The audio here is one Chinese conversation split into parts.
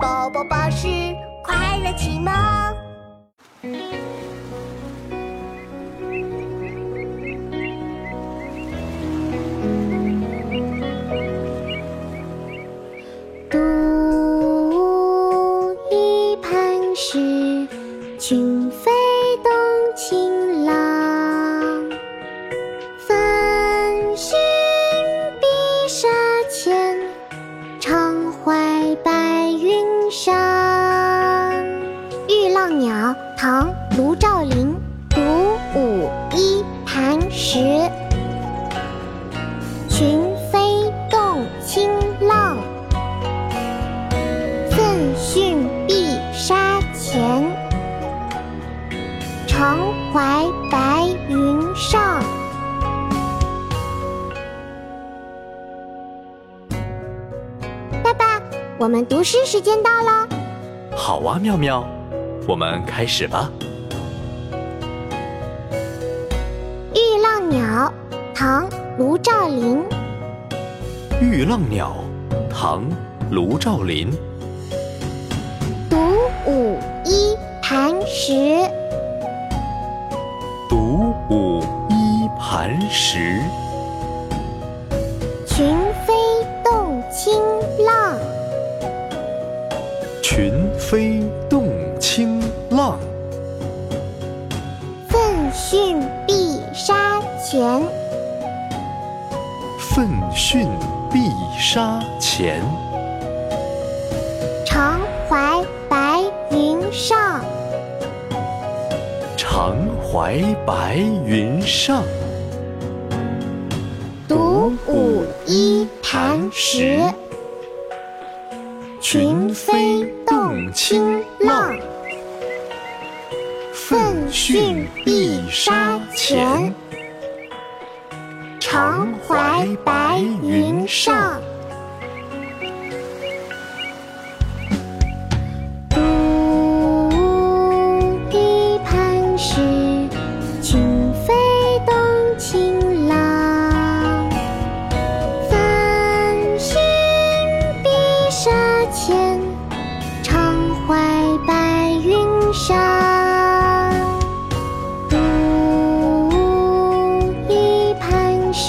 宝宝巴士快乐启蒙。独一盘是君唐·卢照邻，独舞一盘石，群飞动清浪。奋迅碧沙前，常怀白云上。爸爸，我们读诗时间到了。好啊，妙妙，我们开始吧。《玉浪鸟》唐·卢照邻，《玉浪鸟》唐·卢照邻，独舞一磐石，独舞一磐石，群飞动清浪。群飞动清浪。奋迅碧沙前，奋迅碧沙前，常怀白云上。常怀白云上。独舞一磐石，群飞动清浪。奋迅碧沙前，常怀白云上。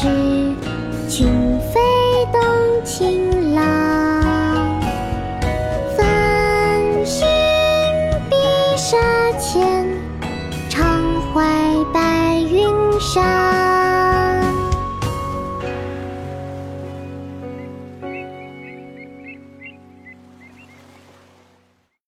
是群飞动情郎繁星碧沙浅唱怀白云山。